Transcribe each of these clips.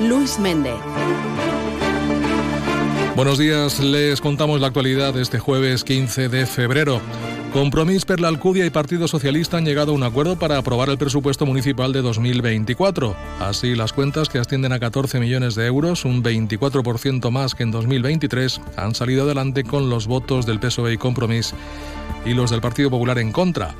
Luis Méndez. Buenos días, les contamos la actualidad de este jueves 15 de febrero. Compromís per la Alcudia y Partido Socialista han llegado a un acuerdo para aprobar el presupuesto municipal de 2024. Así, las cuentas, que ascienden a 14 millones de euros, un 24% más que en 2023, han salido adelante con los votos del PSOE y Compromís y los del Partido Popular en contra.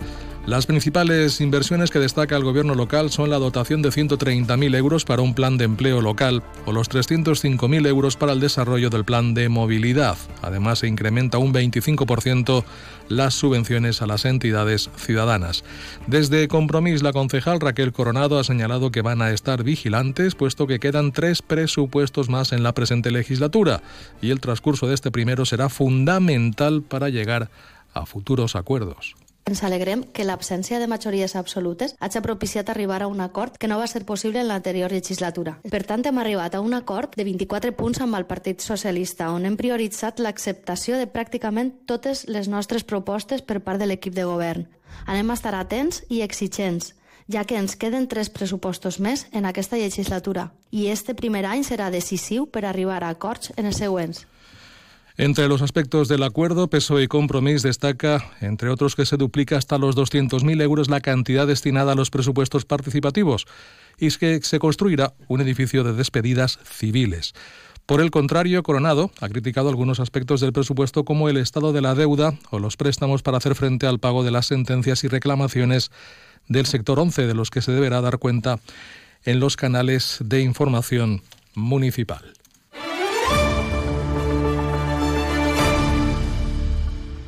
Las principales inversiones que destaca el gobierno local son la dotación de 130.000 euros para un plan de empleo local o los 305.000 euros para el desarrollo del plan de movilidad. Además, se incrementa un 25% las subvenciones a las entidades ciudadanas. Desde Compromís, la concejal Raquel Coronado ha señalado que van a estar vigilantes, puesto que quedan tres presupuestos más en la presente legislatura y el transcurso de este primero será fundamental para llegar a futuros acuerdos. Ens alegrem que l'absència de majories absolutes hagi propiciat arribar a un acord que no va ser possible en l'anterior legislatura. Per tant, hem arribat a un acord de 24 punts amb el Partit Socialista, on hem prioritzat l'acceptació de pràcticament totes les nostres propostes per part de l'equip de govern. Anem a estar atents i exigents, ja que ens queden tres pressupostos més en aquesta legislatura i este primer any serà decisiu per arribar a acords en els següents. Entre los aspectos del acuerdo, PSOE y Compromís destaca, entre otros, que se duplica hasta los 200.000 euros la cantidad destinada a los presupuestos participativos y que se construirá un edificio de despedidas civiles. Por el contrario, Coronado ha criticado algunos aspectos del presupuesto como el estado de la deuda o los préstamos para hacer frente al pago de las sentencias y reclamaciones del sector 11, de los que se deberá dar cuenta en los canales de información municipal.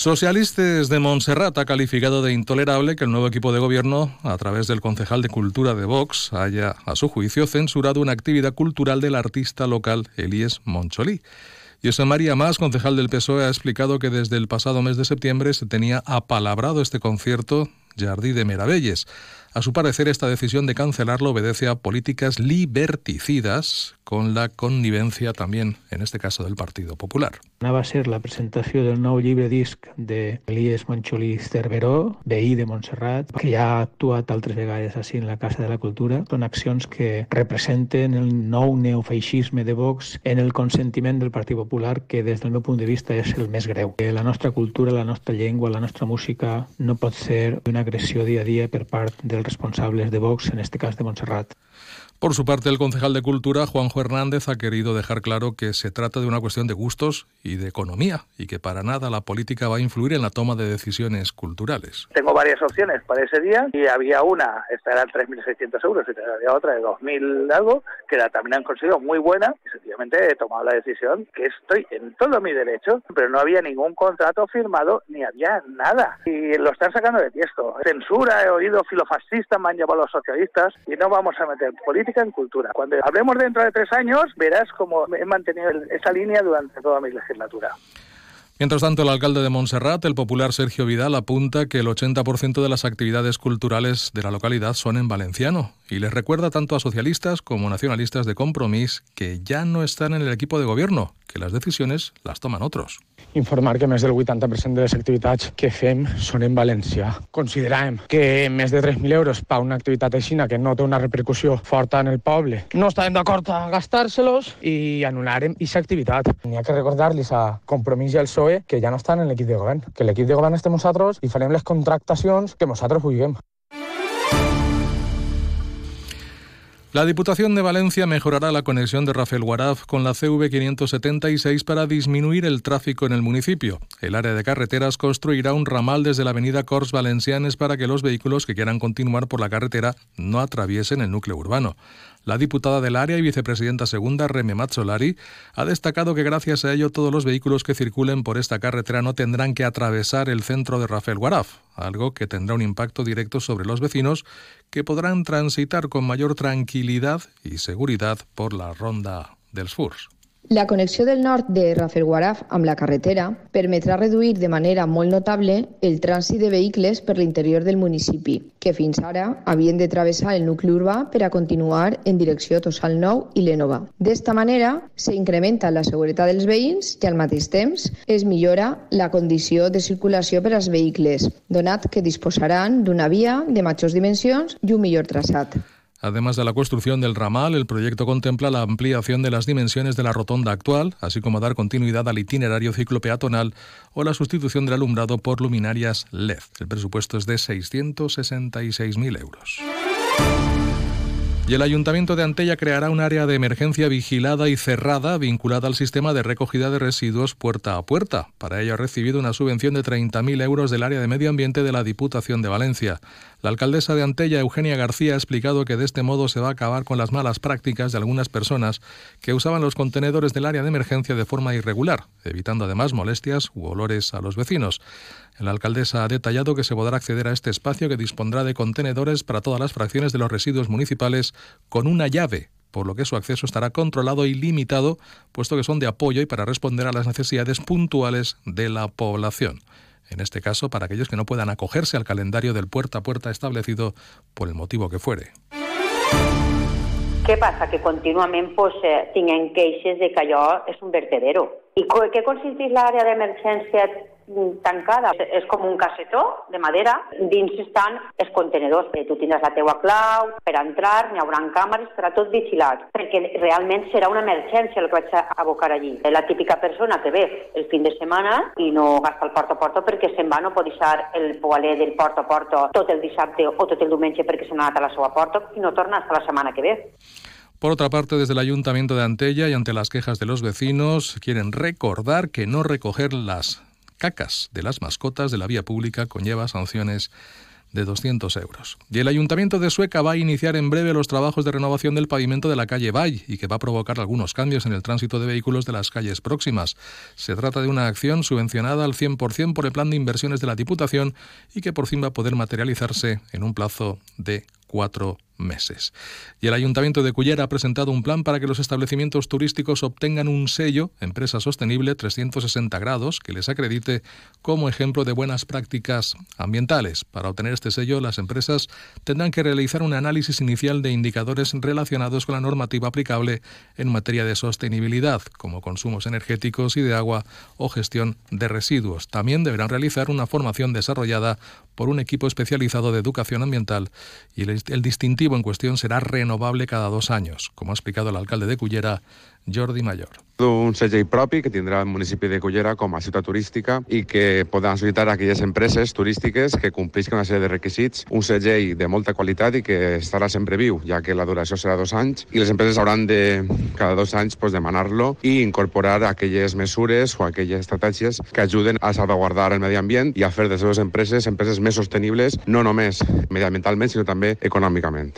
Socialistas de Montserrat ha calificado de intolerable que el nuevo equipo de gobierno, a través del concejal de Cultura de Vox, haya, a su juicio, censurado una actividad cultural del artista local Elías Moncholí. José María Más, concejal del PSOE, ha explicado que desde el pasado mes de septiembre se tenía apalabrado este concierto Jardí de Meravelles. A su parecer, esta decisión de cancelarlo obedece a políticas liberticidas con la connivencia también, en este caso, del Partido Popular. Va a ser la presentació del nou llibre disc de Elies Moncholí Cerveró, veí de Montserrat, que ja ha actuat altres vegades així en la Casa de la Cultura. Són accions que representen el nou neofeixisme de Vox en el consentiment del Partit Popular, que des del meu punt de vista és el més greu. La nostra cultura, la nostra llengua, la nostra música no pot ser una agressió dia a dia per part dels responsables de Vox, en este cas de Montserrat. Por su parte, el concejal de Cultura, Juanjo Hernández, ha querido dejar claro que se trata de una cuestión de gustos y de economía y que para nada la política va a influir en la toma de decisiones culturales. Tengo varias opciones para ese día y había una, esta era 3.600 euros y había otra de 2.000 algo, que la también han conseguido muy buena sencillamente he tomado la decisión que estoy en todo mi derecho, pero no había ningún contrato firmado ni había nada. Y lo están sacando de tiesto. Censura, he oído filofascista, me han llevado los socialistas y no vamos a meter política en cultura. Cuando hablemos dentro de tres años, verás cómo he mantenido esa línea durante toda mi legislatura. Mientras tanto, el alcalde de Montserrat, el popular Sergio Vidal, apunta que el 80% de las actividades culturales de la localidad son en valenciano y les recuerda tanto a socialistas como nacionalistas de Compromís que ya no están en el equipo de gobierno, que las decisiones las toman otros. Informar que més del 80% de les activitats que fem són en valencià. Considerem que més de 3.000 euros per una activitat aixina que no té una repercussió forta en el poble, no estàvem d'acord a gastar-se-los i anul·larem aquesta activitat. N'hi ha que recordar-los a Compromís i al PSOE que ja no estan en l'equip de govern, que l'equip de govern estem nosaltres i farem les contractacions que nosaltres vulguem. La Diputación de Valencia mejorará la conexión de Rafael Guaraf con la CV 576 para disminuir el tráfico en el municipio. El área de carreteras construirá un ramal desde la avenida Cors Valencianes para que los vehículos que quieran continuar por la carretera no atraviesen el núcleo urbano. La diputada del área y vicepresidenta segunda, Reme Mazzolari, ha destacado que gracias a ello todos los vehículos que circulen por esta carretera no tendrán que atravesar el centro de Rafael Guaraf, algo que tendrá un impacto directo sobre los vecinos que podrán transitar con mayor tranquilidad y seguridad por la ronda dels furs. La connexió del nord de Rafelguaraf amb la carretera permetrà reduir de manera molt notable el trànsit de vehicles per l'interior del municipi, que fins ara havien de travessar el nucli urbà per a continuar en direcció Tossal Nou i l'Enova. D'esta manera, s'incrementa la seguretat dels veïns i al mateix temps es millora la condició de circulació per als vehicles, donat que disposaran d'una via de majors dimensions i un millor traçat. Además de la construcción del ramal, el proyecto contempla la ampliación de las dimensiones de la rotonda actual, así como dar continuidad al itinerario ciclopeatonal o la sustitución del alumbrado por luminarias LED. El presupuesto es de 666.000 euros. Y el Ayuntamiento de Antella creará un área de emergencia vigilada y cerrada vinculada al sistema de recogida de residuos puerta a puerta. Para ello ha recibido una subvención de 30.000 euros del área de medio ambiente de la Diputación de Valencia. La alcaldesa de Antella, Eugenia García, ha explicado que de este modo se va a acabar con las malas prácticas de algunas personas que usaban los contenedores del área de emergencia de forma irregular, evitando además molestias u olores a los vecinos. La alcaldesa ha detallado que se podrá acceder a este espacio que dispondrá de contenedores para todas las fracciones de los residuos municipales con una llave, por lo que su acceso estará controlado y limitado, puesto que son de apoyo y para responder a las necesidades puntuales de la población. En este caso, para aquellos que no puedan acogerse al calendario del puerta a puerta establecido por el motivo que fuere. Què passa? Que contínuament pues, de que allò és un vertedero. I què consisteix l'àrea d'emergència tancada. És com un cassetó de madera. Dins estan els contenedors. Tu tindràs la teua clau per entrar, n'hi haurà càmeres, estarà tot vigilat. Perquè realment serà una emergència el que vaig abocar allí. La típica persona que ve el fin de setmana i no gasta el porta a porta perquè se'n va, no pot deixar el poaler del porta a porta tot el dissabte o tot el diumenge perquè se n'ha anat a la seva porta i no torna hasta la setmana que ve. Por otra parte, desde el Ayuntamiento de Antella y ante las quejas de los vecinos, quieren recordar que no recoger las cacas de las mascotas de la vía pública conlleva sanciones de 200 euros. Y el Ayuntamiento de Sueca va a iniciar en breve los trabajos de renovación del pavimento de la calle Bay y que va a provocar algunos cambios en el tránsito de vehículos de las calles próximas. Se trata de una acción subvencionada al 100% por el plan de inversiones de la Diputación y que por fin va a poder materializarse en un plazo de cuatro meses. Y el Ayuntamiento de Cullera ha presentado un plan para que los establecimientos turísticos obtengan un sello Empresa Sostenible 360 grados que les acredite como ejemplo de buenas prácticas ambientales. Para obtener este sello, las empresas tendrán que realizar un análisis inicial de indicadores relacionados con la normativa aplicable en materia de sostenibilidad, como consumos energéticos y de agua o gestión de residuos. También deberán realizar una formación desarrollada por un equipo especializado de educación ambiental y el, distintivo en cuestión será renovable cada dos años, como ha explicado el alcalde de Cullera, Jordi Mayor. Un segell propi que tindrà el municipi de Cullera com a ciutat turística i que podran solicitar a aquelles empreses turístiques que complisquen una sèrie de requisits, un segell de molta qualitat i que estarà sempre viu, ja que la duració serà dos anys i les empreses hauran de, cada dos anys, pues, demanar-lo i incorporar aquelles mesures o aquelles estratègies que ajuden a salvaguardar el medi ambient i a fer de les seves empreses empreses més sostenibles, no només mediambientalment, sinó també econòmicament.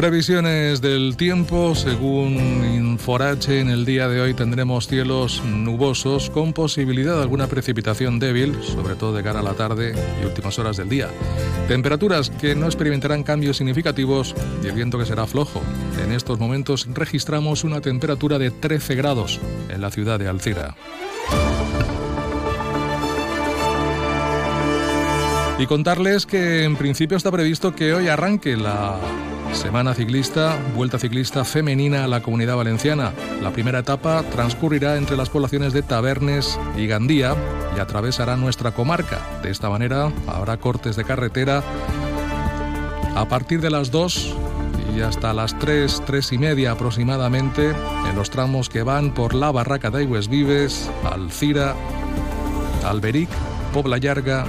Previsiones del tiempo, según Inforache, en el día de hoy tendremos cielos nubosos con posibilidad de alguna precipitación débil, sobre todo de cara a la tarde y últimas horas del día. Temperaturas que no experimentarán cambios significativos y el viento que será flojo. En estos momentos registramos una temperatura de 13 grados en la ciudad de Alcira. Y contarles que en principio está previsto que hoy arranque la Semana ciclista, vuelta ciclista femenina a la comunidad valenciana. La primera etapa transcurrirá entre las poblaciones de Tabernes y Gandía y atravesará nuestra comarca. De esta manera habrá cortes de carretera a partir de las 2 y hasta las 3, 3 y media aproximadamente en los tramos que van por la Barraca de Vives, Alcira, Alberic, Pobla Llarga,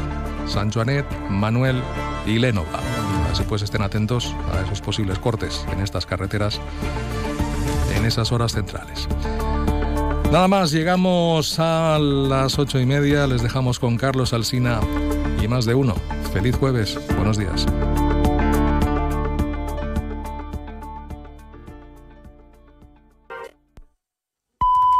San Joanet, Manuel y Lénova. Así pues estén atentos a esos posibles cortes en estas carreteras en esas horas centrales. Nada más, llegamos a las ocho y media, les dejamos con Carlos Alsina y más de uno. Feliz jueves, buenos días.